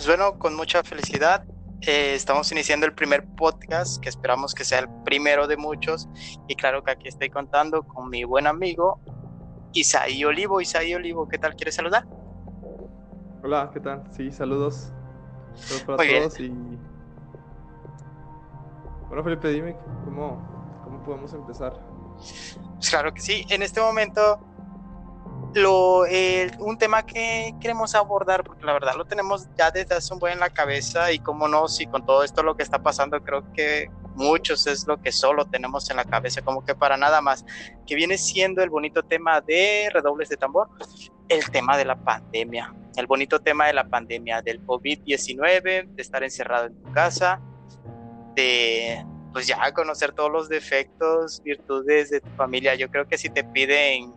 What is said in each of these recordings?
Pues bueno, con mucha felicidad. Eh, estamos iniciando el primer podcast que esperamos que sea el primero de muchos. Y claro que aquí estoy contando con mi buen amigo Isaí Olivo. Isaí Olivo, ¿qué tal? ¿Quieres saludar? Hola, ¿qué tal? Sí, saludos. Saludos para todos y... Bueno, Felipe, dime, ¿cómo, cómo podemos empezar? Pues claro que sí. En este momento lo, un tema que queremos abordar, porque la verdad lo tenemos ya desde hace un buen en la cabeza y como no, si con todo esto lo que está pasando, creo que muchos es lo que solo tenemos en la cabeza, como que para nada más, que viene siendo el bonito tema de redobles de tambor, el tema de la pandemia, el bonito tema de la pandemia, del COVID-19, de estar encerrado en tu casa, de pues ya conocer todos los defectos, virtudes de tu familia. Yo creo que si te piden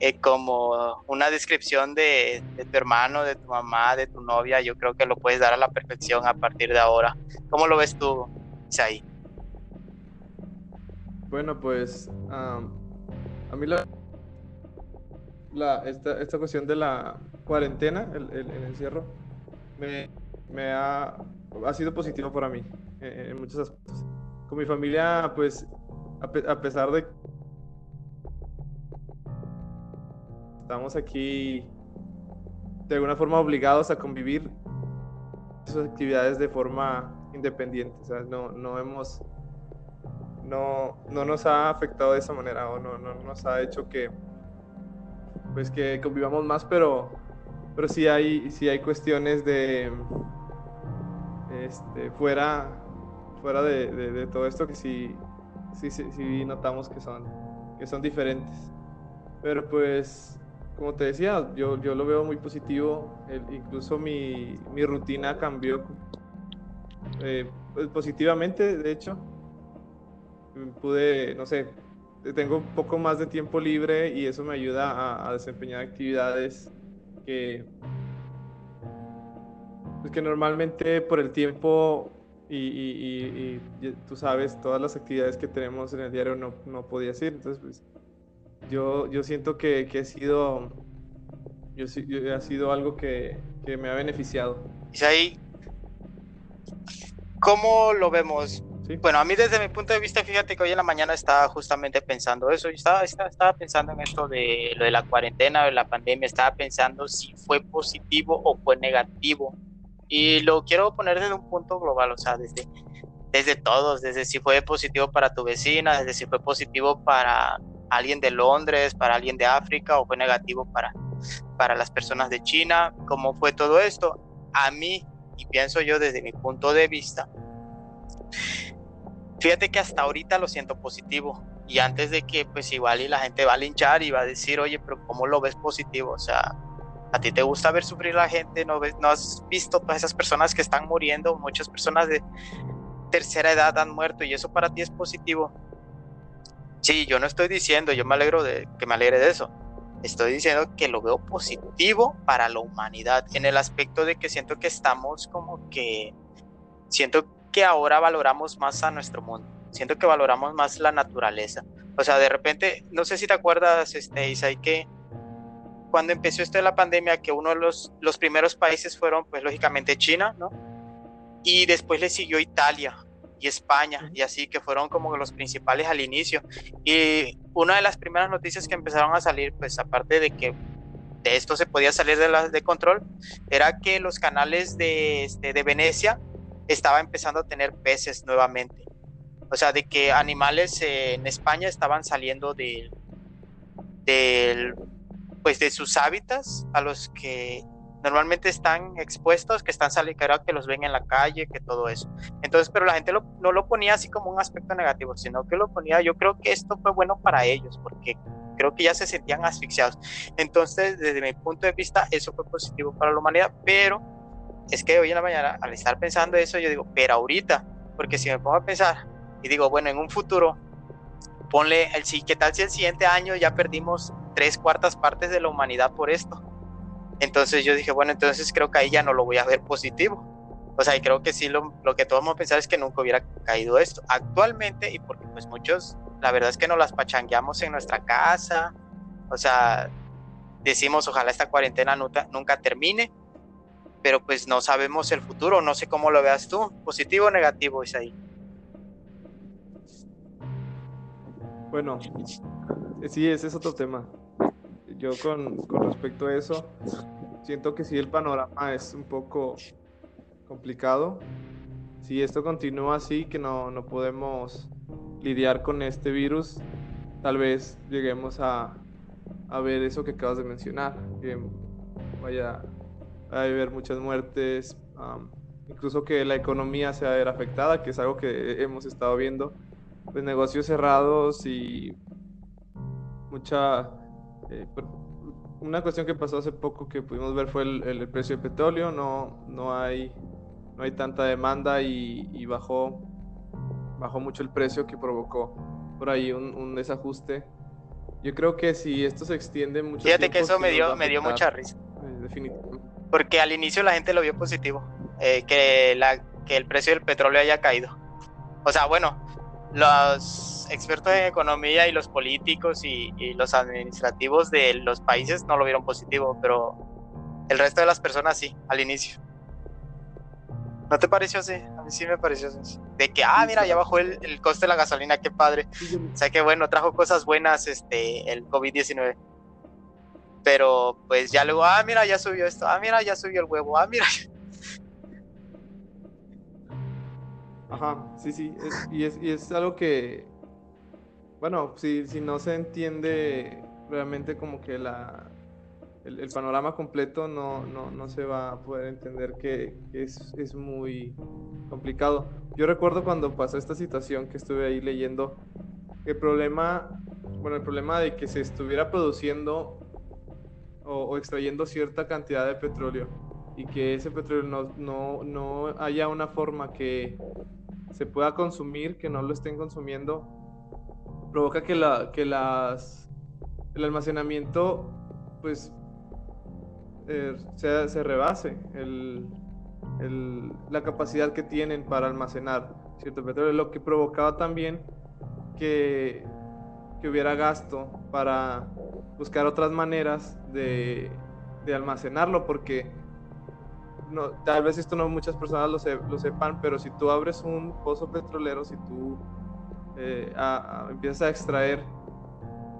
eh, como una descripción de, tu hermano, de tu mamá, de tu novia, yo creo que lo puedes dar a la perfección a partir de ahora. ¿Cómo lo ves tú, Isaí? Bueno, pues a mí la, la esta, esta, cuestión de la cuarentena, el, el, encierro, me, me ha, ha, sido positivo para mí en, muchos aspectos. Con mi familia, pues, a, a pesar de estamos aquí de alguna forma obligados a convivir esas actividades de forma independiente. O sea, no, no hemos, no, no nos ha afectado de esa manera o no, no nos ha hecho que, pues que convivamos más, pero, pero sí hay, sí hay cuestiones de, este, fuera, fuera de, de, todo esto que sí, sí, sí, sí notamos que son, que son diferentes. Pero pues como te decía, yo, yo lo veo muy positivo. incluso mi, mi, rutina cambió eh, pues, positivamente, de hecho. Pude, no sé, tengo un poco más de tiempo libre y eso me ayuda a, desempeñar actividades que, pues que normalmente por el tiempo y, y, tú sabes, todas las actividades que tenemos en el diario no, no podía hacer. Entonces, pues, yo, yo siento que, que, sido, yo, ha sido algo que, que me ha beneficiado. ahí ¿cómo lo vemos? Bueno, a mí desde mi punto de vista, fíjate que hoy en la mañana estaba justamente pensando eso, yo estaba, estaba, estaba pensando en esto de lo de la cuarentena, de la pandemia, estaba pensando si fue positivo o fue negativo. Y lo quiero poner desde un punto global, o sea, desde, desde todos, desde si fue positivo para tu vecina, desde si fue positivo para alguien de Londres, para alguien de África o fue negativo para, para las personas de China, cómo fue todo esto. A mí, y pienso yo desde mi punto de vista, fíjate que hasta ahorita lo siento positivo y antes de que pues igual y la gente va a linchar y va a decir, oye, pero ¿cómo lo ves positivo? O sea, ¿a ti te gusta ver sufrir a la gente? ¿No, ves, ¿No has visto todas esas personas que están muriendo? Muchas personas de tercera edad han muerto y eso para ti es positivo. Sí, yo no estoy diciendo, yo me alegro de que me alegre de eso. Estoy diciendo que lo veo positivo para la humanidad en el aspecto de que siento que estamos como que siento que ahora valoramos más a nuestro mundo. Siento que valoramos más la naturaleza. O sea, de repente, no sé si te acuerdas, este, Isai, que cuando empezó esto de la pandemia, que uno de los, los primeros países fueron, pues lógicamente China, ¿no? Y después le siguió Italia y España, y así que fueron como los principales al inicio. Y una de las primeras noticias que empezaron a salir, pues aparte de que de esto se podía salir de, la, de control, era que los canales de, este, de Venecia estaba empezando a tener peces nuevamente. O sea, de que animales en España estaban saliendo del, del, pues de sus hábitats a los que normalmente están expuestos, que están saliendo, que los ven en la calle, que todo eso. Entonces, pero la gente no lo ponía así como un aspecto negativo, sino que lo ponía, yo creo que esto fue bueno para ellos, porque creo que ya se sentían asfixiados. Entonces, desde mi punto de vista, eso fue positivo para la humanidad, pero es que hoy en la mañana, al estar pensando eso, yo digo, pero ahorita, porque si me pongo a pensar y digo, bueno, en un futuro, ponle el sí, ¿qué tal si el siguiente año ya perdimos tres cuartas partes de la humanidad por esto? Entonces yo dije, bueno, entonces creo que ahí ya no lo voy a ver positivo. O sea, y creo que sí, lo, lo que todos vamos a pensar es que nunca hubiera caído esto. Actualmente, y porque pues muchos, la verdad es que nos las pachangueamos en nuestra casa, o sea, decimos ojalá esta cuarentena nunca, nunca termine, pero pues no sabemos el futuro, no sé cómo lo veas tú, positivo o negativo, ahí Bueno, sí, ese es otro tema. Yo con, con respecto a eso, siento que sí el panorama es un poco complicado. Si esto continúa así, que no, no podemos lidiar con este virus, tal vez lleguemos a, a ver eso que acabas de mencionar, vaya a haber muchas muertes, incluso que la economía se va afectada, que es algo que hemos estado viendo, pues negocios cerrados y mucha... Eh, una cuestión que pasó hace poco que pudimos ver fue el, precio del petróleo, no, no, hay, no hay tanta demanda y, bajó, bajó mucho el precio que provocó por ahí un, desajuste. Yo creo que si esto se extiende mucho Fíjate que eso me dio, me dio mucha risa. Eh, definitivamente. Porque al inicio la gente lo vio positivo, eh, que, la, que el precio del petróleo haya caído. O sea, bueno, los expertos en economía y los políticos y, los administrativos de los países no lo vieron positivo, pero el resto de las personas sí, al inicio. ¿No te pareció así? A mí sí me pareció así. De que, ah, mira, ya bajó el, el coste de la gasolina, qué padre. O sea que bueno, trajo cosas buenas este, el COVID-19. Pero pues ya luego, ah, mira, ya subió esto, ah, mira, ya subió el huevo, ah, mira. Ajá, sí, sí, y, es, y es algo que, bueno, si, si no se entiende realmente como que la, el, panorama completo no, no, no, se va a poder entender que, es, es, muy complicado. Yo recuerdo cuando pasó esta situación que estuve ahí leyendo, el problema, bueno, el problema de que se estuviera produciendo o, extrayendo cierta cantidad de petróleo y que ese petróleo no, no, no haya una forma que se pueda consumir, que no lo estén consumiendo, provoca que, la, que las, el almacenamiento pues eh, se, se, rebase el, el, la capacidad que tienen para almacenar cierto petróleo, lo que provocaba también que, que hubiera gasto para buscar otras maneras de, de almacenarlo, porque no, tal vez esto no muchas personas lo, lo, sepan, pero si tú abres un pozo petrolero, si tú eh, empiezas a extraer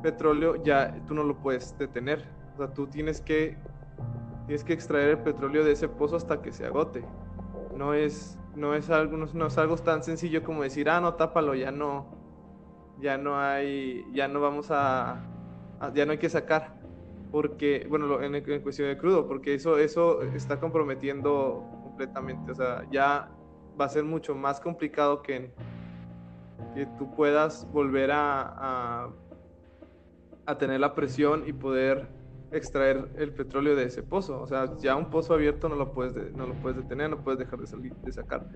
petróleo, ya tú no lo puedes detener. O sea, tú tienes que, tienes que extraer el petróleo de ese pozo hasta que se agote. No es, no es, algo, no, es algo tan sencillo como decir, ah, no, tápalo, ya no, ya no hay, ya no vamos a ya no hay que sacar porque, bueno, en, en, cuestión de crudo, porque eso, eso está comprometiendo completamente, o sea, ya va a ser mucho más complicado que, que tú puedas volver a, a, a, tener la presión y poder extraer el petróleo de ese pozo, o sea, ya un pozo abierto no lo puedes, no lo puedes detener, no puedes dejar de salir, de sacar.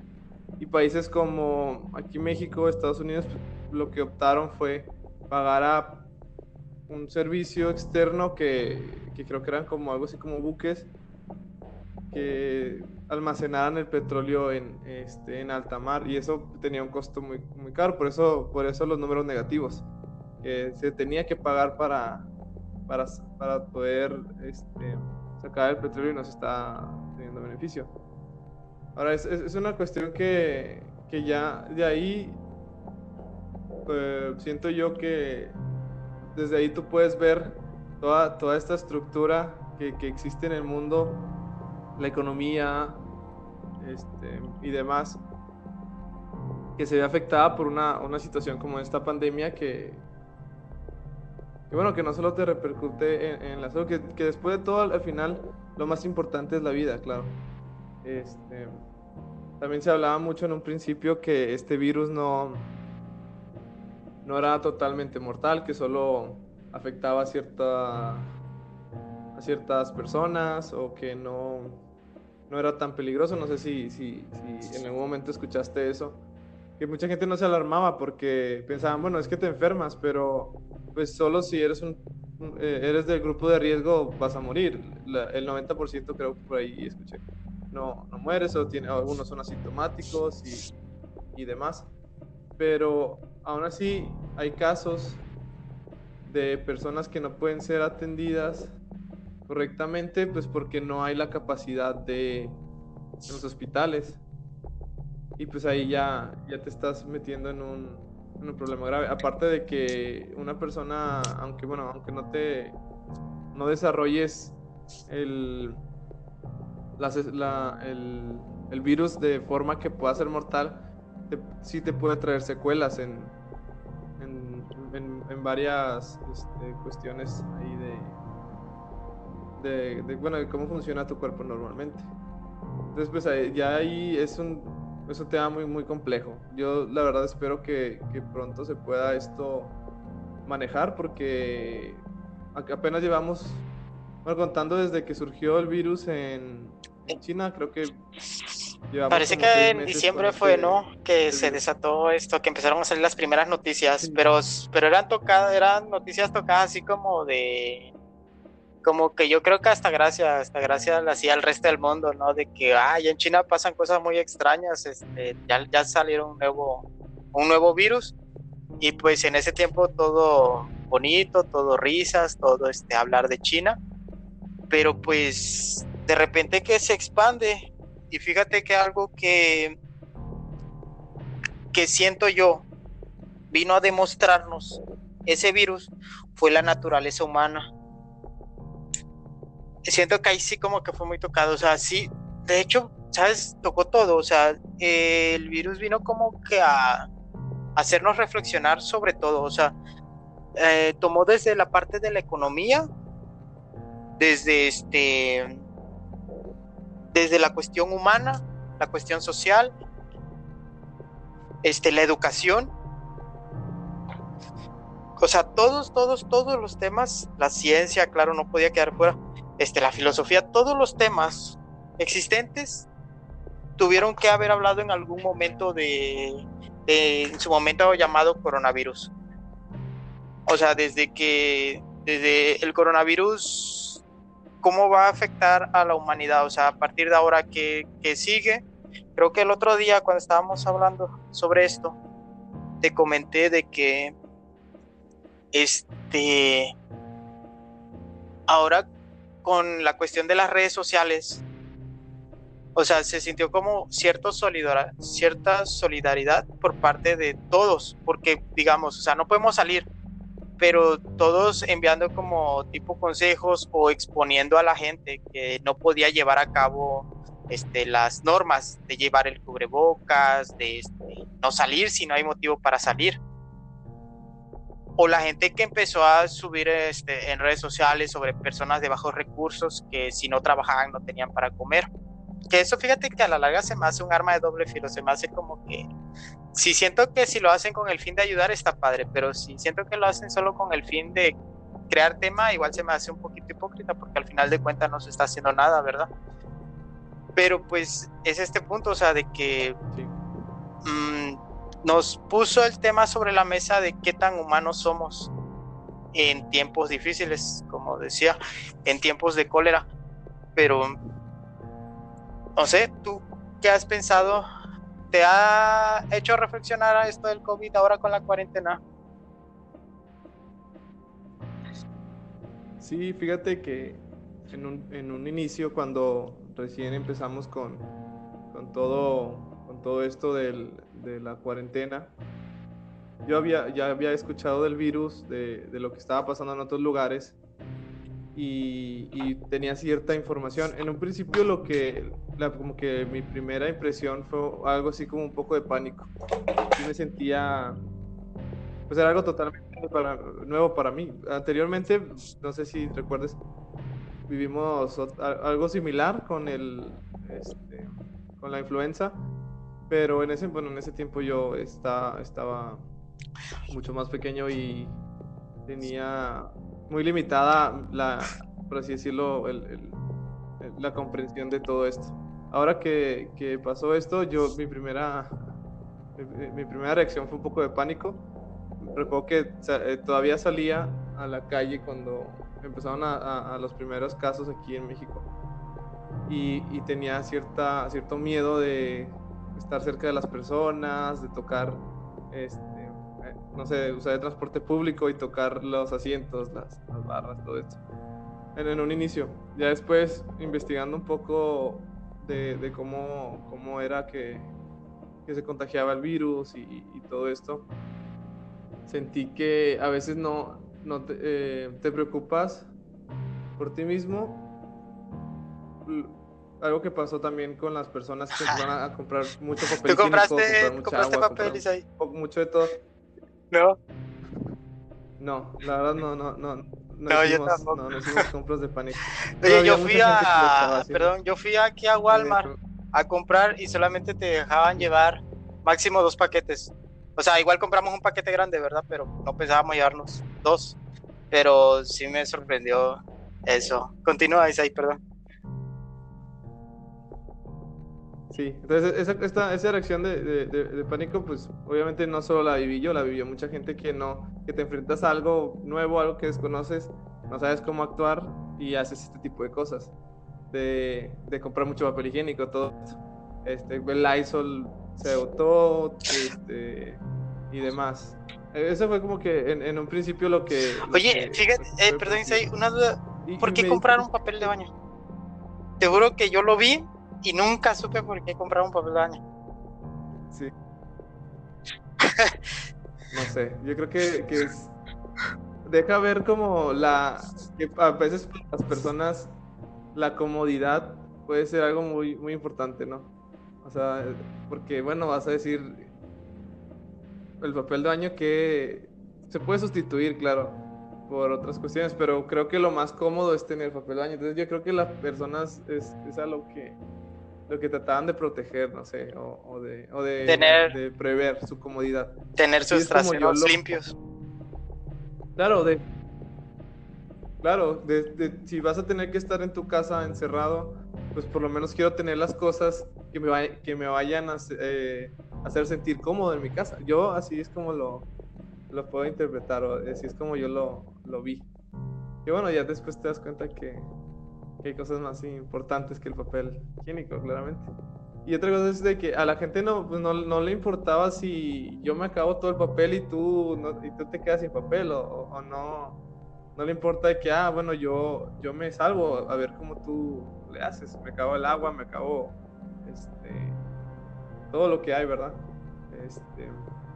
Y países como aquí México, Estados Unidos, lo que optaron fue pagar a un servicio externo que, que, creo que eran como algo así como buques que almacenaran el petróleo en, este, en alta mar y eso tenía un costo muy, muy caro, por eso, por eso los números negativos. se tenía que pagar para, para, para poder este, sacar el petróleo y no se está teniendo beneficio. Ahora, es, es una cuestión que, que, ya de ahí eh, siento yo que desde ahí tú puedes ver toda, toda esta estructura que, que existe en el mundo, la economía este, y demás, que se ve afectada por una, una situación como esta pandemia que, bueno, que no solo te repercute en, en la salud, que, que, después de todo, al, final, lo más importante es la vida, claro. Este, también se hablaba mucho en un principio que este virus no, no era totalmente mortal, que solo afectaba a, cierta, a ciertas personas o que no, no era tan peligroso. No sé si, si, en algún momento escuchaste eso. Que mucha gente no se alarmaba porque pensaban, bueno, es que te enfermas, pero pues solo si eres un, eh, eres del grupo de riesgo vas a morir. el 90% creo que por ahí escuché. No, no mueres o tiene, algunos son asintomáticos y, y demás. Pero aún así hay casos de personas que no pueden ser atendidas correctamente, pues porque no hay la capacidad de los hospitales. Y pues ahí ya, ya te estás metiendo en un, problema grave. Aparte de que una persona, aunque bueno, aunque no te no desarrolles el, el, virus de forma que pueda ser mortal, sí te puede traer secuelas en, en, en, varias este, cuestiones de, de, bueno, de cómo funciona tu cuerpo normalmente. Entonces, pues ya ahí es un, es un tema muy, muy complejo. Yo la verdad espero que, que pronto se pueda esto manejar porque apenas llevamos, bueno, contando desde que surgió el virus en, China, creo que... Parece que en diciembre fue, ¿no? Que se desató esto, que empezaron a salir las primeras noticias, pero, pero eran tocadas, eran noticias tocadas así como de como que yo creo que hasta gracias, hasta gracias hacía al resto del mundo, ¿no? De que, ay, en China pasan cosas muy extrañas, este, ya, ya salieron un nuevo, un nuevo virus y pues en ese tiempo todo bonito, todo risas, todo este hablar de China, pero pues de repente que se expande y fíjate que algo que que siento yo vino a demostrarnos ese virus fue la naturaleza humana. Siento que ahí sí como que fue muy tocado, o sea, sí, de hecho, ¿sabes? Tocó todo, o sea, el virus vino como que a hacernos reflexionar sobre todo, o sea, eh, tomó desde la parte de la economía, desde este, desde la cuestión humana, la cuestión social, este, la educación, o sea, todos, todos, todos los temas, la ciencia, claro, no podía quedar fuera, este, la filosofía, todos los temas existentes tuvieron que haber hablado en algún momento de, de en su momento llamado coronavirus. O sea, desde que, desde el coronavirus, ¿cómo va a afectar a la humanidad? O sea, a partir de ahora que, sigue, creo que el otro día cuando estábamos hablando sobre esto, te comenté de que, este, ahora con la cuestión de las redes sociales, o sea, se sintió como cierto cierta solidaridad por parte de todos, porque digamos, o sea, no podemos salir, pero todos enviando como tipo consejos o exponiendo a la gente que no podía llevar a cabo este, las normas de llevar el cubrebocas, de este, no salir si no hay motivo para salir. O la gente que empezó a subir este, en redes sociales sobre personas de bajos recursos que si no trabajaban no tenían para comer. Que eso fíjate que a la larga se me hace un arma de doble filo, se me hace como que si siento que si lo hacen con el fin de ayudar está padre, pero si siento que lo hacen solo con el fin de crear tema, igual se me hace un poquito hipócrita porque al final de cuentas no se está haciendo nada, ¿verdad? Pero pues es este punto, o sea, de que mm, nos puso el tema sobre la mesa de qué tan humanos somos en tiempos difíciles, como decía, en tiempos de cólera. Pero, no sé, ¿tú qué has pensado ¿Te ha hecho reflexionar a esto del COVID ahora con la cuarentena? Sí, fíjate que en un, en un inicio, cuando recién empezamos con, con, todo, con todo esto del, de la cuarentena, yo había, ya había escuchado del virus, de, de lo que estaba pasando en otros lugares, y, tenía cierta información. En un principio lo que, como que mi primera impresión fue algo así como un poco de pánico. Yo me sentía, pues era algo totalmente nuevo para mí. Anteriormente, no sé si recuerdes, vivimos algo similar con el, este, con la influenza, pero en ese, bueno, en ese tiempo yo está, estaba mucho más pequeño y tenía muy limitada la, por así decirlo, la comprensión de todo esto. Ahora que, que pasó esto, yo mi primera, mi, primera reacción fue un poco de pánico. Recuerdo que eh, todavía salía a la calle cuando empezaron a, a, los primeros casos aquí en México y, y, tenía cierta, cierto miedo de estar cerca de las personas, de tocar este, no sé, usar el transporte público y tocar los asientos, las, barras, todo esto. en, un inicio. Ya después, investigando un poco de, cómo, cómo era que, se contagiaba el virus y, todo esto, sentí que a veces no, no te, eh, te preocupas por ti mismo. Algo que pasó también con las personas que van a comprar mucho papel. ¿Tú compraste, compraste papel, Mucho de todo. No. No, la verdad no, no, no. No, hicimos, yo tampoco. No, no hicimos compras de pánico. Oye, yo fui a, perdón, yo fui aquí a Walmart a comprar y solamente te dejaban llevar máximo dos paquetes. O sea, igual compramos un paquete grande, ¿verdad? Pero no pensábamos llevarnos dos. Pero sí me sorprendió eso. Continúa, Isaí, perdón. Sí, entonces esa, esta, esa reacción de, de, pánico, pues obviamente no solo la viví yo, la vivió mucha gente que no, que te enfrentas a algo nuevo, algo que desconoces, no sabes cómo actuar y haces este tipo de cosas. De, de comprar mucho papel higiénico, todo. Este, el Lysol se agotó este, y demás. Eso fue como que en, en un principio lo que... Oye, fíjate, eh, perdón, una duda. ¿Por qué comprar un papel de baño? Te juro que yo lo vi y nunca supe por qué comprar un papel de baño. Sí. no sé, yo creo que, que es... Deja ver como la... que a veces las personas la comodidad puede ser algo muy, muy importante, ¿no? O sea, porque bueno, vas a decir el papel de baño que se puede sustituir, claro, por otras cuestiones, pero creo que lo más cómodo es tener papel de baño. Entonces yo creo que las personas es, es algo que lo que trataban de proteger, no sé, o, de, o de, de, prever su comodidad. Tener sus traseros limpios. Claro, de... Claro, de, si vas a tener que estar en tu casa encerrado, pues por lo menos quiero tener las cosas que me, que me vayan a eh, hacer sentir cómodo en mi casa. Yo así es como lo, lo puedo interpretar, o así es como yo lo, lo vi. Y bueno, ya después te das cuenta que, hay cosas más importantes que el papel higiénico, claramente. Y otra cosa es de que a la gente no, pues no, no, le importaba si yo me acabo todo el papel y tú, no, y tú te quedas sin papel, o, o, no, no le importa de que, ah, bueno, yo, yo me salvo, a ver cómo tú le haces, me acabo el agua, me acabo este, todo lo que hay, ¿verdad? Este,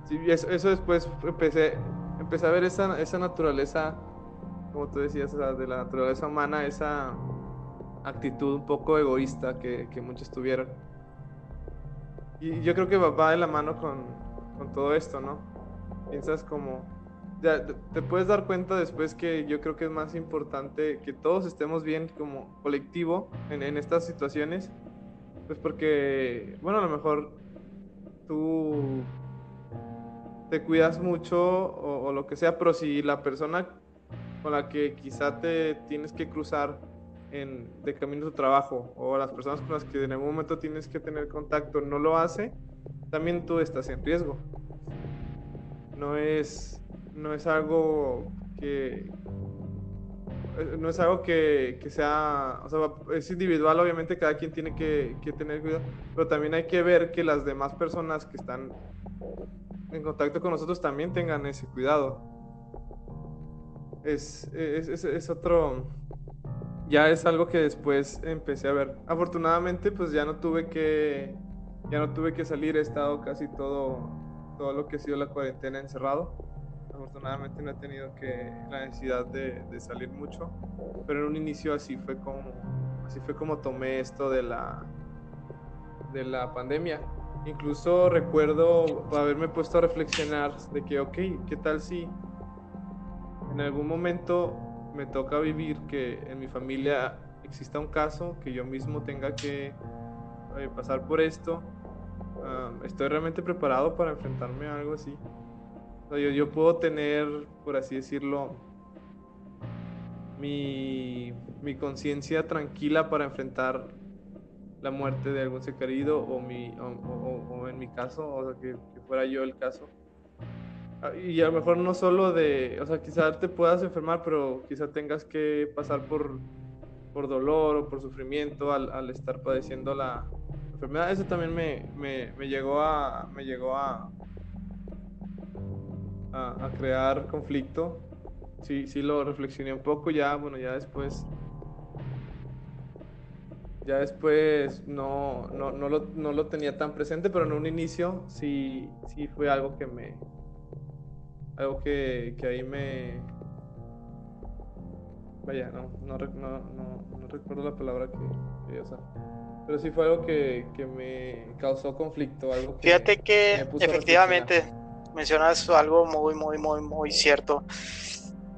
sí, eso, eso después empecé, empecé a ver esa, esa naturaleza, como tú decías, de la naturaleza humana, esa actitud un poco egoísta que, que muchos tuvieron. Y yo creo que va de la mano con, con todo esto, ¿no? Piensas como, ya te puedes dar cuenta después que yo creo que es más importante que todos estemos bien como colectivo en, en estas situaciones, pues porque, bueno, a lo mejor tú te cuidas mucho o, o, lo que sea, pero si la persona con la que quizá te tienes que cruzar de camino a tu trabajo o las personas con las que en algún momento tienes que tener contacto no lo hace, también tú estás en riesgo. No es, no es algo que eh, no es algo que, que sea, o sea, es individual, obviamente cada quien tiene que, que, tener cuidado, pero también hay que ver que las demás personas que están en contacto con nosotros también tengan ese cuidado. Es, es, es otro, ya es algo que después empecé a ver. Afortunadamente, pues ya no tuve que, ya no tuve que salir, he estado casi todo, todo lo que ha sido la cuarentena encerrado. Afortunadamente no he tenido que la necesidad de, de salir mucho, pero en un inicio así fue como, así fue como tomé esto de la, de la pandemia. Incluso recuerdo haberme puesto a reflexionar de que, ok, ¿qué tal si en algún momento me toca vivir que en mi familia exista un caso, que yo mismo tenga que eh, pasar por esto, estoy realmente preparado para enfrentarme a algo así. yo, puedo tener, por así decirlo, mi, mi conciencia tranquila para enfrentar la muerte de algún ser querido o, mi, o, en mi caso, o sea, que, fuera yo el caso y a lo mejor no solo de, o sea, quizá te puedas enfermar, pero quizá tengas que pasar por, por dolor o por sufrimiento al, estar padeciendo la enfermedad. Eso también me, me, me llegó a, me llegó a, a, crear conflicto. Sí, sí lo reflexioné un poco ya, bueno, ya después Ya después no, no, no, lo, no lo tenía tan presente, pero en un inicio sí, sí fue algo que me, algo que, que ahí me... Vaya, no, no, no, no recuerdo la palabra que quería usar. Pero sí fue algo que, que me causó conflicto. Algo Fíjate que efectivamente mencionas algo muy, muy, muy, muy cierto.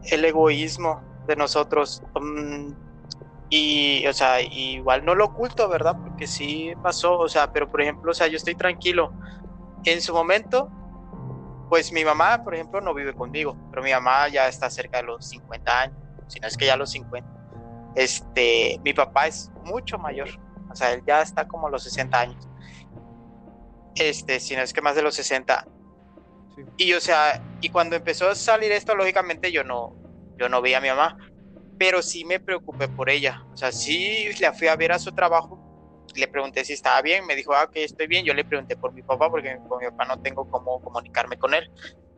El egoísmo de nosotros. Mm, y, o sea, igual no lo oculto, ¿verdad? Porque sí pasó, o sea, pero por ejemplo, o sea, yo estoy tranquilo. En su momento, pues mi mamá, por ejemplo, no vive conmigo, pero mi mamá ya está cerca de los 50 años, si no es que ya los 50. Este, mi papá es mucho mayor, o sea, él ya está como a los 60 años. Este, si no es que más de los 60. Y o sea, y cuando empezó a salir esto, lógicamente yo no, yo no vi a mi mamá, pero sí me preocupé por ella. O sea, sí la fui a ver a su trabajo le pregunté si estaba bien, me dijo, ah, que estoy bien. Yo le pregunté por mi papá, porque con mi papá no tengo cómo comunicarme con él.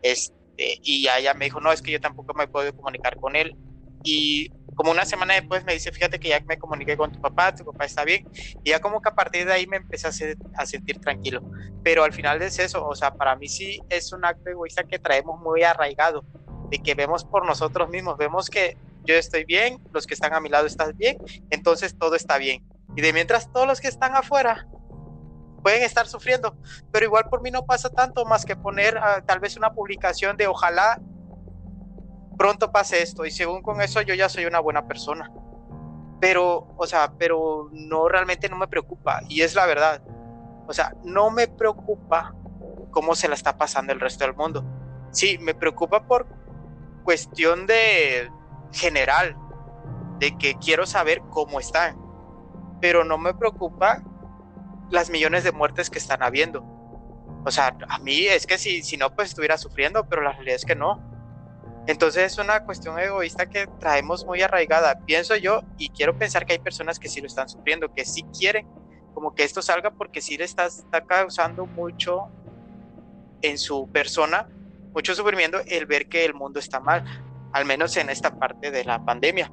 Este, y ella me dijo, no, es que yo tampoco me puedo comunicar con él. Y como una semana después me dice, fíjate que ya me comuniqué con tu papá, tu papá está bien. Y ya como que a partir de ahí me empecé a sentir tranquilo. Pero al final es eso, o sea, para mí sí es un acto egoísta que traemos muy arraigado, de que vemos por nosotros mismos, vemos que yo estoy bien, los que están a mi lado están bien, entonces todo está bien. Y de mientras todos los que están afuera pueden estar sufriendo, pero igual por mí no pasa tanto más que poner ah, tal vez una publicación de ojalá pronto pase esto y según con eso yo ya soy una buena persona. Pero, o sea, pero no realmente no me preocupa y es la verdad. O sea, no me preocupa cómo se la está pasando el resto del mundo. Sí, me preocupa por cuestión de general, de que quiero saber cómo están pero no me preocupa las millones de muertes que están habiendo. O sea, a mí es que si, si no, pues estuviera sufriendo, pero la realidad es que no. Entonces es una cuestión egoísta que traemos muy arraigada, pienso yo, y quiero pensar que hay personas que sí lo están sufriendo, que sí quieren como que esto salga porque sí le está, está causando mucho en su persona, mucho sufrimiento el ver que el mundo está mal, al menos en esta parte de la pandemia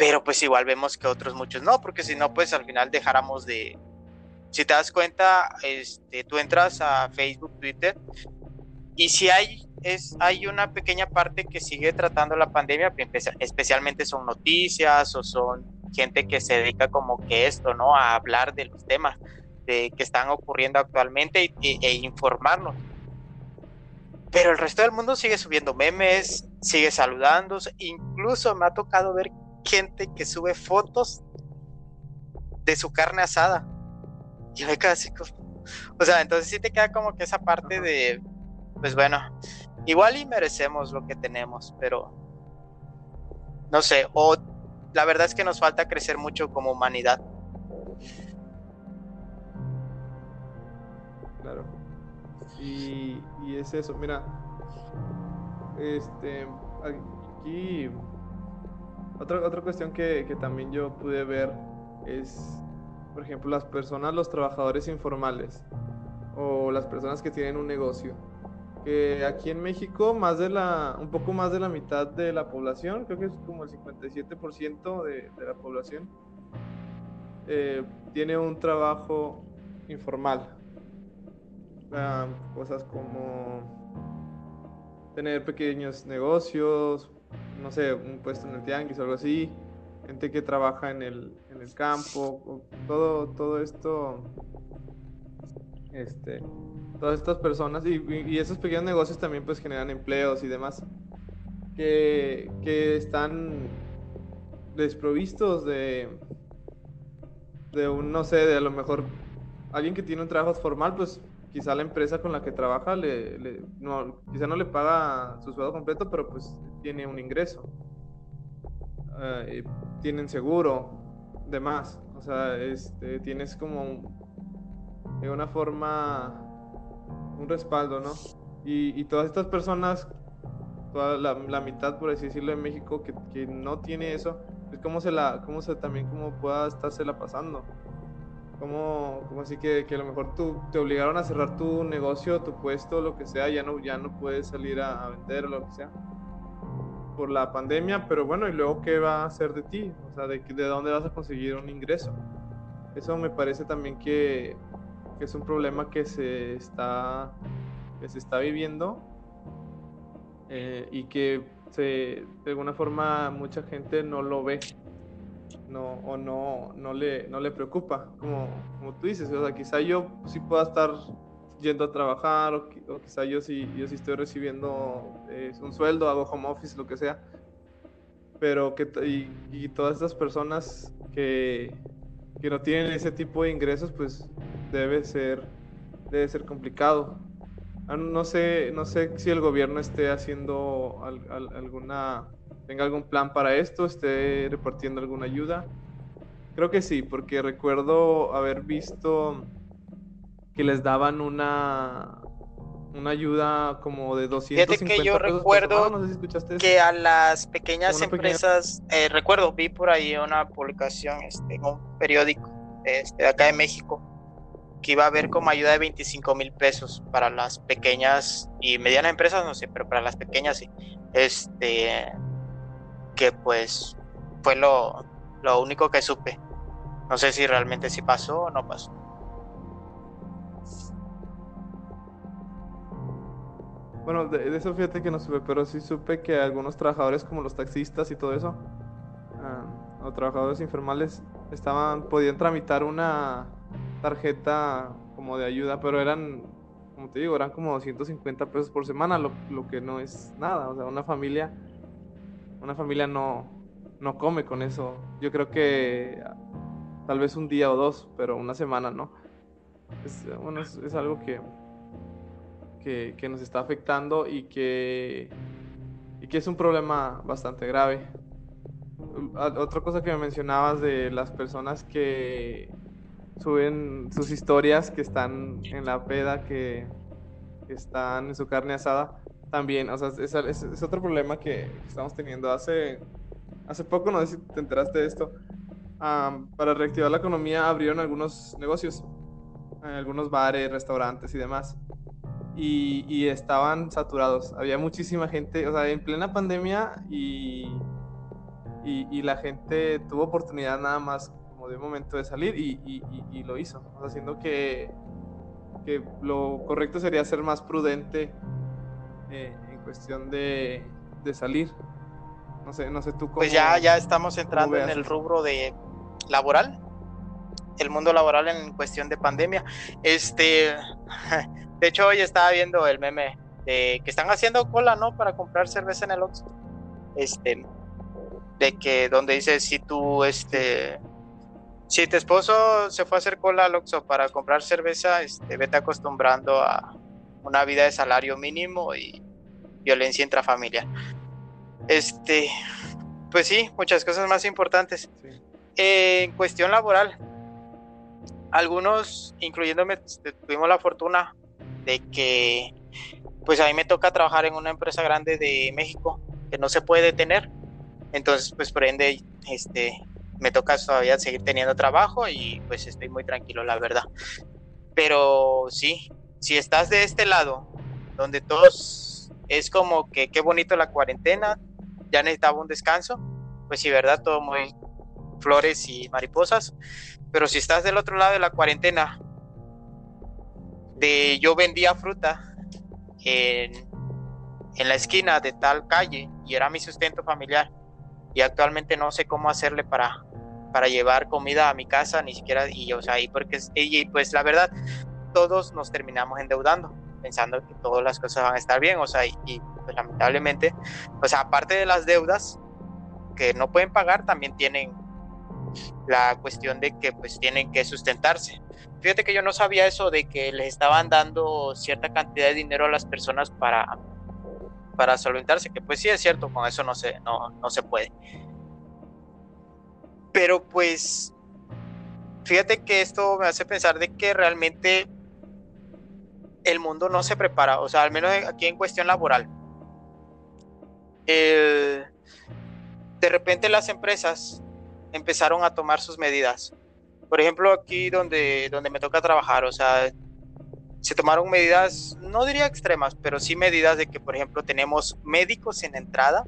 pero pues igual vemos que otros muchos no, porque si no, pues al final dejáramos de, si te das cuenta, este, tú entras a Facebook, Twitter, y si hay, es, hay una pequeña parte que sigue tratando la pandemia, especialmente son noticias o son gente que se dedica como que esto, ¿no? A hablar de los temas de, que están ocurriendo actualmente e informarnos. Pero el resto del mundo sigue subiendo memes, sigue saludándose, incluso me ha tocado ver gente que sube fotos de su carne asada. Y me quedo así como... O sea, entonces sí te queda como que esa parte de, pues bueno, igual y merecemos lo que tenemos, pero no sé, o la verdad es que nos falta crecer mucho como humanidad. Claro. Y, y es eso, mira, este, aquí otra, otra cuestión que, que también yo pude ver es, por ejemplo, las personas, los trabajadores informales o las personas que tienen un negocio. Aquí en México, más de la, un poco más de la mitad de la población, creo que es como el 57% de, de la población, eh, tiene un trabajo informal. Cosas como tener pequeños negocios, no sé, un puesto en el tianguis o algo así, gente que trabaja en el, en el campo, todo, todo esto, este, todas estas personas y, y, esos pequeños negocios también pues generan empleos y demás que, que están desprovistos de, de un, no sé, de a lo mejor alguien que tiene un trabajo formal, pues quizá la empresa con la que trabaja le, no, quizá no le paga su sueldo completo, pero pues tiene un ingreso. Eh, tienen seguro, demás. O sea, este, tienes como de una forma un respaldo, ¿no? Y, todas estas personas, toda la, mitad, por así decirlo, de México que, que no tiene eso, es como se la, cómo se también cómo pueda estársela pasando como, como así que, que, a lo mejor tú te obligaron a cerrar tu negocio, tu puesto, lo que sea, ya no, ya no puedes salir a, vender o lo que sea. por la pandemia, pero bueno, ¿y luego qué va a hacer de ti? O sea, ¿de, de dónde vas a conseguir un ingreso? Eso me parece también que, que es un problema que se está, que se está viviendo eh, y que se, de alguna forma mucha gente no lo ve no, o no, no, le, no le preocupa, como, como tú dices, o sea, quizá yo sí pueda estar yendo a trabajar o, quizá yo sí, yo sí estoy recibiendo eh, un sueldo, hago home office, lo que sea, pero que y, y todas estas personas que, que no tienen ese tipo de ingresos, pues debe ser, debe ser complicado. Ah, no sé, no sé si el gobierno esté haciendo alguna, tenga algún plan para esto, esté repartiendo alguna ayuda. Creo que sí, porque recuerdo haber visto que les daban una una ayuda como de 250 Fíjate que yo recuerdo que a las pequeñas empresas, eh, recuerdo, vi por ahí una publicación este, en un periódico este, de acá de México, que iba a haber como ayuda de 25 mil pesos para las pequeñas y medianas empresas, no sé, pero para las pequeñas sí. Este, que pues fue lo, lo único que supe. No sé si realmente sí pasó o no pasó. Bueno, de, eso fíjate que no supe, pero sí supe que algunos trabajadores como los taxistas y todo eso, uh, o trabajadores informales, estaban, podían tramitar una tarjeta como de ayuda, pero eran, como te digo, eran como 250 pesos por semana, lo, lo que no es nada. O sea, una familia, una familia no, no come con eso. Yo creo que tal vez un día o dos, pero una semana no. Es, algo que, que, que, nos está afectando y que, y que es un problema bastante grave. Otra cosa que me mencionabas de las personas que, suben sus historias que están en la peda, que, están en su carne asada, también, o sea, es, otro problema que estamos teniendo. Hace, hace poco, no sé si te enteraste de esto, para reactivar la economía abrieron algunos negocios, algunos bares, restaurantes y demás. Y, estaban saturados. Había muchísima gente, o sea, en plena pandemia y, y, la gente tuvo oportunidad nada más de momento de salir y, lo hizo, haciendo que, que, lo correcto sería ser más prudente eh, en cuestión de, salir. No sé, no sé tú cómo. Pues ya, ya estamos entrando en el rubro de laboral, el mundo laboral en cuestión de pandemia. Este, de hecho, hoy estaba viendo el meme de que están haciendo cola, ¿no? Para comprar cerveza en el Oxxo. Este, de que donde dice si tú, este, si tu esposo se fue a hacer cola al Oxxo para comprar cerveza, este, vete acostumbrando a una vida de salario mínimo y violencia intrafamiliar. Este, pues sí, muchas cosas más importantes. en cuestión laboral, algunos, incluyéndome, este, tuvimos la fortuna de que, pues a mí me toca trabajar en una empresa grande de México que no se puede detener. Entonces, pues por ende, este, me toca todavía seguir teniendo trabajo y pues estoy muy tranquilo, la verdad. Pero sí, si estás de este lado, donde todos es como que qué bonito la cuarentena, ya necesitaba un descanso, pues sí, verdad, todo muy flores y mariposas. Pero si estás del otro lado de la cuarentena, de yo vendía fruta en, en la esquina de tal calle y era mi sustento familiar y actualmente no sé cómo hacerle para para llevar comida a mi casa, ni siquiera, y o sea, y porque, y pues la verdad, todos nos terminamos endeudando, pensando que todas las cosas van a estar bien, o sea, y, pues lamentablemente, o sea, aparte de las deudas que no pueden pagar, también tienen la cuestión de que pues tienen que sustentarse. Fíjate que yo no sabía eso de que les estaban dando cierta cantidad de dinero a las personas para para solventarse, que pues sí es cierto, con eso no se, no, no se puede. Pero pues, fíjate que esto me hace pensar de que realmente el mundo no se prepara, o sea, al menos aquí en cuestión laboral. de repente las empresas empezaron a tomar sus medidas. Por ejemplo, aquí donde, donde me toca trabajar, o sea, se tomaron medidas, no diría extremas, pero sí medidas de que, por ejemplo, tenemos médicos en entrada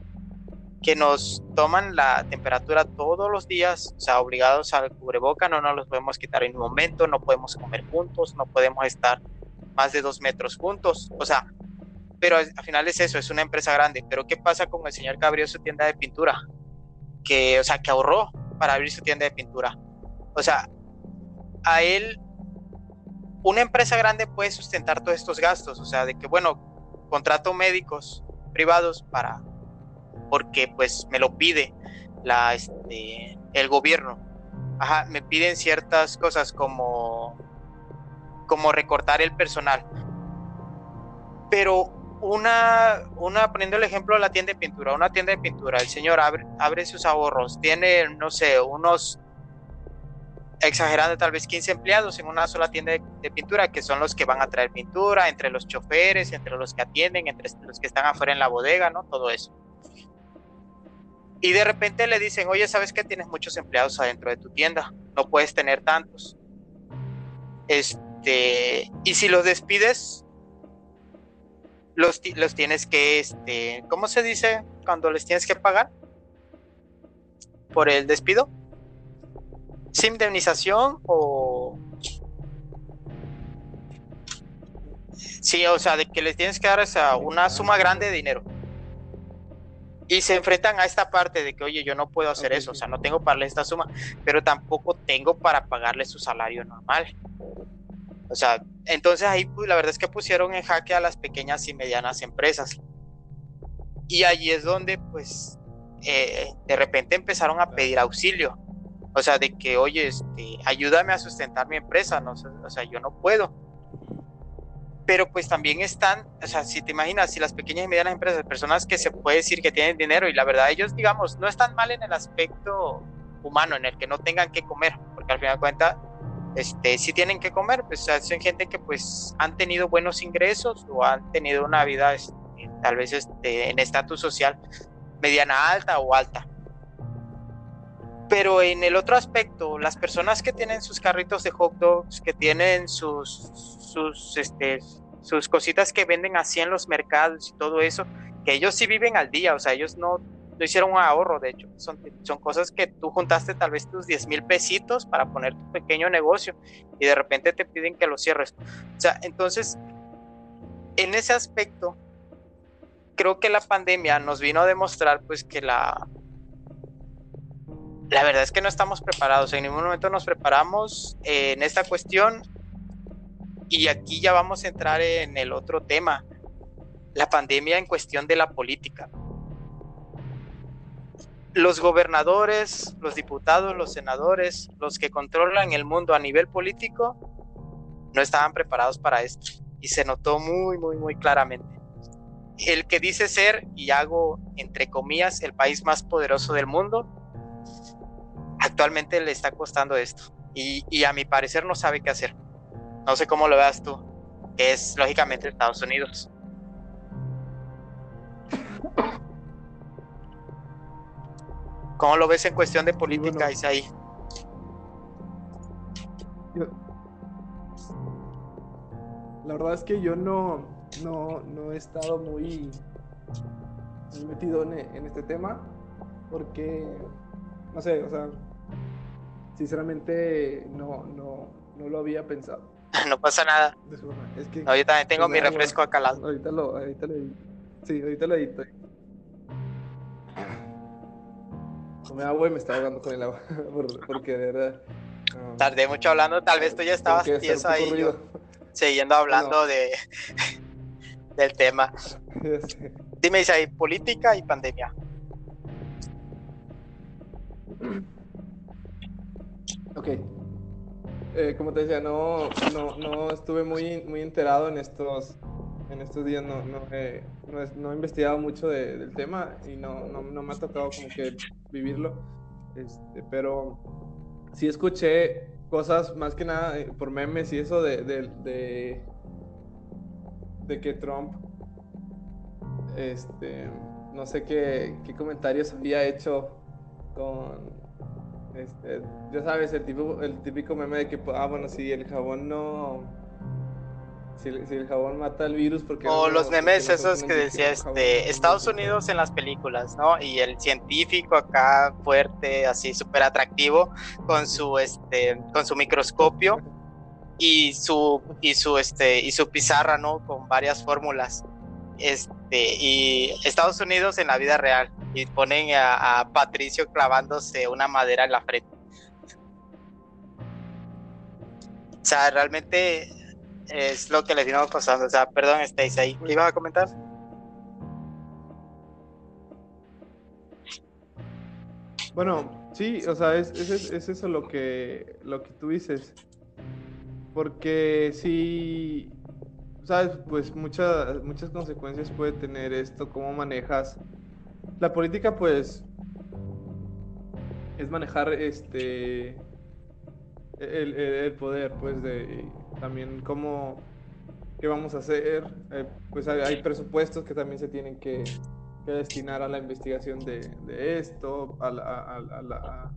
que nos toman la temperatura todos los días, o sea, obligados al cubreboca, no nos los podemos quitar en un momento, no podemos comer juntos, no podemos estar más de dos metros juntos, o sea, pero al final es eso, es una empresa grande, pero ¿qué pasa con el señor que abrió su tienda de pintura? Que, o sea, que ahorró para abrir su tienda de pintura. O sea, a él, una empresa grande puede sustentar todos estos gastos, o sea, de que, bueno, contrato médicos privados para porque pues me lo pide la, este, el gobierno. Ajá, me piden ciertas cosas como, como recortar el personal. Pero una, una, poniendo el ejemplo de la tienda de pintura, una tienda de pintura, el señor abre, abre sus ahorros, tiene, no sé, unos, exagerando tal vez 15 empleados en una sola tienda de, de, pintura, que son los que van a traer pintura, entre los choferes, entre los que atienden, entre los que están afuera en la bodega, ¿no? Todo eso. Y de repente le dicen, oye, ¿sabes que tienes muchos empleados adentro de tu tienda? No puedes tener tantos. Este, y si los despides, los, los tienes que, este, ¿cómo se dice cuando les tienes que pagar? Por el despido. ¿Sin indemnización o...? Sí, o sea, de que les tienes que dar esa, una suma grande de dinero y se enfrentan a esta parte de que, oye, yo no puedo hacer eso, o sea, no tengo para darle esta suma, pero tampoco tengo para pagarle su salario normal. O sea, entonces ahí pues, la verdad es que pusieron en jaque a las pequeñas y medianas empresas. Y allí es donde, pues, eh, de repente empezaron a pedir auxilio. O sea, de que, oye, este, ayúdame a sustentar mi empresa, no, o sea, yo no puedo pero pues también están, o sea, si te imaginas, si las pequeñas y medianas empresas, personas que se puede decir que tienen dinero y la verdad ellos, digamos, no están mal en el aspecto humano, en el que no tengan que comer, porque al final de cuentas, este, si tienen que comer, pues son gente que pues han tenido buenos ingresos o han tenido una vida este, tal vez este, en estatus social mediana alta o alta. Pero en el otro aspecto, las personas que tienen sus carritos de hot dogs, que tienen sus sus, este, sus cositas que venden así en los mercados y todo eso, que ellos sí viven al día, o sea, ellos no, no hicieron un ahorro, de hecho, son, son cosas que tú juntaste tal vez tus 10 mil pesitos para poner tu pequeño negocio y de repente te piden que lo cierres. O sea, entonces, en ese aspecto, creo que la pandemia nos vino a demostrar pues que la... La verdad es que no estamos preparados, en ningún momento nos preparamos en esta cuestión y aquí ya vamos a entrar en el otro tema, la pandemia en cuestión de la política. Los gobernadores, los diputados, los senadores, los que controlan el mundo a nivel político, no estaban preparados para esto. Y se notó muy, muy, muy claramente. El que dice ser, y hago entre comillas, el país más poderoso del mundo, actualmente le está costando esto. Y, y a mi parecer no sabe qué hacer. No sé cómo lo veas tú, es lógicamente Estados Unidos. ¿Cómo lo ves en cuestión de política, Isaí? La verdad es que yo no, no, he estado muy, metido en, en, este tema porque, no sé, o sea, sinceramente no, no, no lo había pensado. no pasa nada. Es que, no, yo también tengo mi refresco acá al lado. Ahorita lo, ahorita lo edito. Sí, ahorita lo edito. Tomé agua y me estaba ahogando con el agua. porque de verdad. Tardé mucho hablando, tal vez tú ya estabas tieso ahí. Yo, siguiendo hablando de del tema. Dime, Isaí, política y pandemia. Ok. Eh, como te decía, no, no, no, estuve muy, muy enterado en estos, en estos días, no, no, he, no, he investigado mucho del tema y no, no, me ha tocado como que vivirlo, este, pero sí escuché cosas más que nada eh, por memes y eso de, de, de, que Trump, este, no sé qué, qué comentarios había hecho con este, ya sabes, el, tipo, el típico meme de que, ah, bueno, si el jabón no, si, el jabón mata el virus porque... O los memes esos que decía este, Estados Unidos en las películas, ¿no? Y el científico acá fuerte, así súper atractivo, con su, este, con su microscopio y su, y su, este, y su pizarra, ¿no? Con varias fórmulas. Este, y Estados Unidos en la vida real. Y ponen a Patricio clavándose una madera en la frente. O sea, realmente es lo que les vino pasando. O sea, perdón, estáis ahí. ¿Qué ibas a comentar? Bueno, sí, o sea, es, es, eso lo que, lo que tú dices. Porque sí, sabes, pues muchas, muchas consecuencias puede tener esto, cómo manejas. La política, pues, es manejar este el, poder, pues, de también cómo, qué vamos a hacer. Eh, pues hay, presupuestos que también se tienen que, destinar a la investigación de, esto, a la,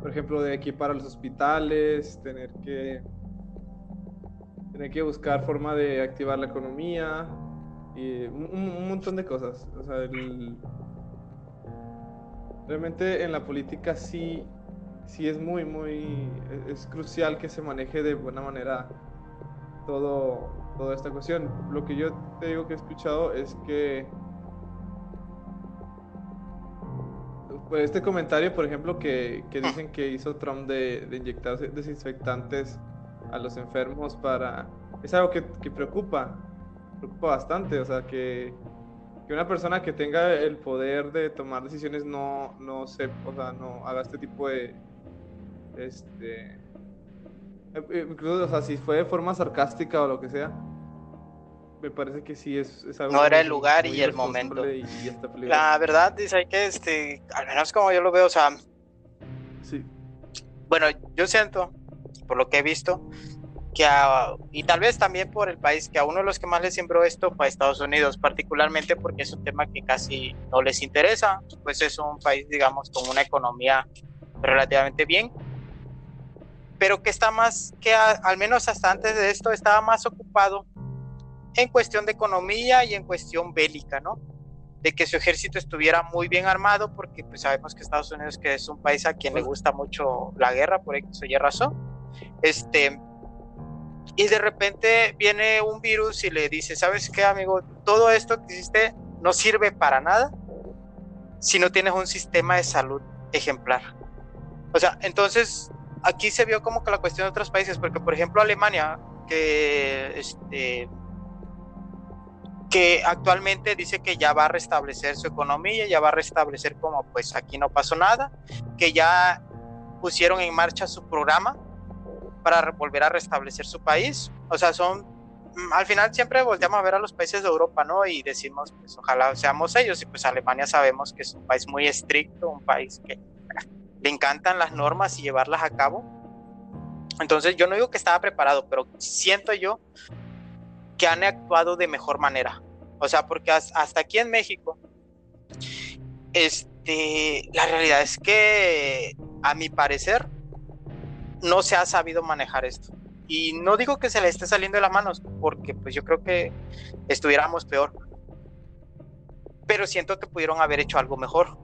por ejemplo, de equipar a los hospitales, tener que, tener que buscar forma de activar la economía y un, montón de cosas. O sea, realmente en la política sí sí es muy, muy, es, crucial que se maneje de buena manera todo, toda esta cuestión. Lo que yo te digo que he escuchado es que pues este comentario, por ejemplo, que, que dicen que hizo Trump de, de, inyectar desinfectantes a los enfermos para... Es algo que, que preocupa, preocupa bastante, o sea, que, que, una persona que tenga el poder de tomar decisiones no, no se, o sea, no haga este tipo de, este. Eh, incluso, o sea, si fue de forma sarcástica o lo que sea, me parece que sí es, algo. No era el lugar y el momento. la verdad, dice que, este, al menos como yo lo veo, o sea. Sí. Bueno, yo siento, por lo que he visto, que y tal vez también por el país, que a uno de los que más les sembró esto fue a Estados Unidos, particularmente porque es un tema que casi no les interesa, pues es un país, digamos, con una economía relativamente bien, pero que está más, que al menos hasta antes de esto estaba más ocupado en cuestión de economía y en cuestión bélica, ¿no? De que su ejército estuviera muy bien armado, porque pues sabemos que Estados Unidos que es un país a quien le gusta mucho la guerra, por eso o razón. Este, y de repente viene un virus y le dice, ¿sabes qué, amigo? Todo esto que hiciste no sirve para nada si no tienes un sistema de salud ejemplar. O sea, entonces aquí se vio como que la cuestión de otros países, porque por ejemplo Alemania, que este que actualmente dice que ya va a restablecer su economía, ya va a restablecer como pues aquí no pasó nada, que ya pusieron en marcha su programa para volver a restablecer su país. O sea, son, mm, al final siempre volteamos a ver a los países de Europa, ¿no? Y decimos, pues ojalá seamos ellos. Y pues Alemania sabemos que es un país muy estricto, un país que le encantan las normas y llevarlas a cabo. Entonces yo no digo que estaba preparado, pero siento yo que han actuado de mejor manera. O sea, porque hasta aquí en México, este, la realidad es que, a mi parecer, no se ha sabido manejar esto. Y no digo que se le esté saliendo de las manos, porque pues yo creo que estuviéramos peor. Pero siento que pudieron haber hecho algo mejor.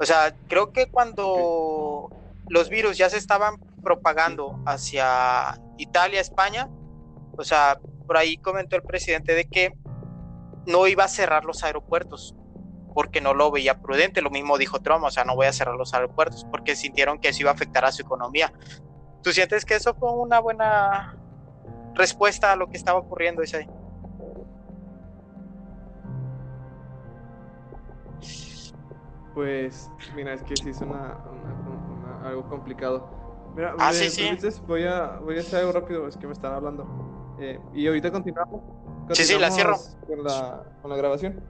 O sea, creo que cuando los virus ya se estaban propagando hacia Italia, España, o sea, por ahí comentó el presidente de que no iba a cerrar los aeropuertos porque no lo veía prudente. Lo mismo dijo Trump, o sea, no voy a cerrar los aeropuertos porque sintieron que eso iba a afectar a su economía. ¿Tú sientes que eso fue una buena respuesta a lo que estaba ocurriendo, Isai? Pues, mira, es que sí es una, algo complicado. Mira, ah, sí, sí. voy, a, voy a hacer algo rápido, es que me están hablando. Eh, y ahorita continuamos. Sí, sí, la cierro. Con la, con la grabación.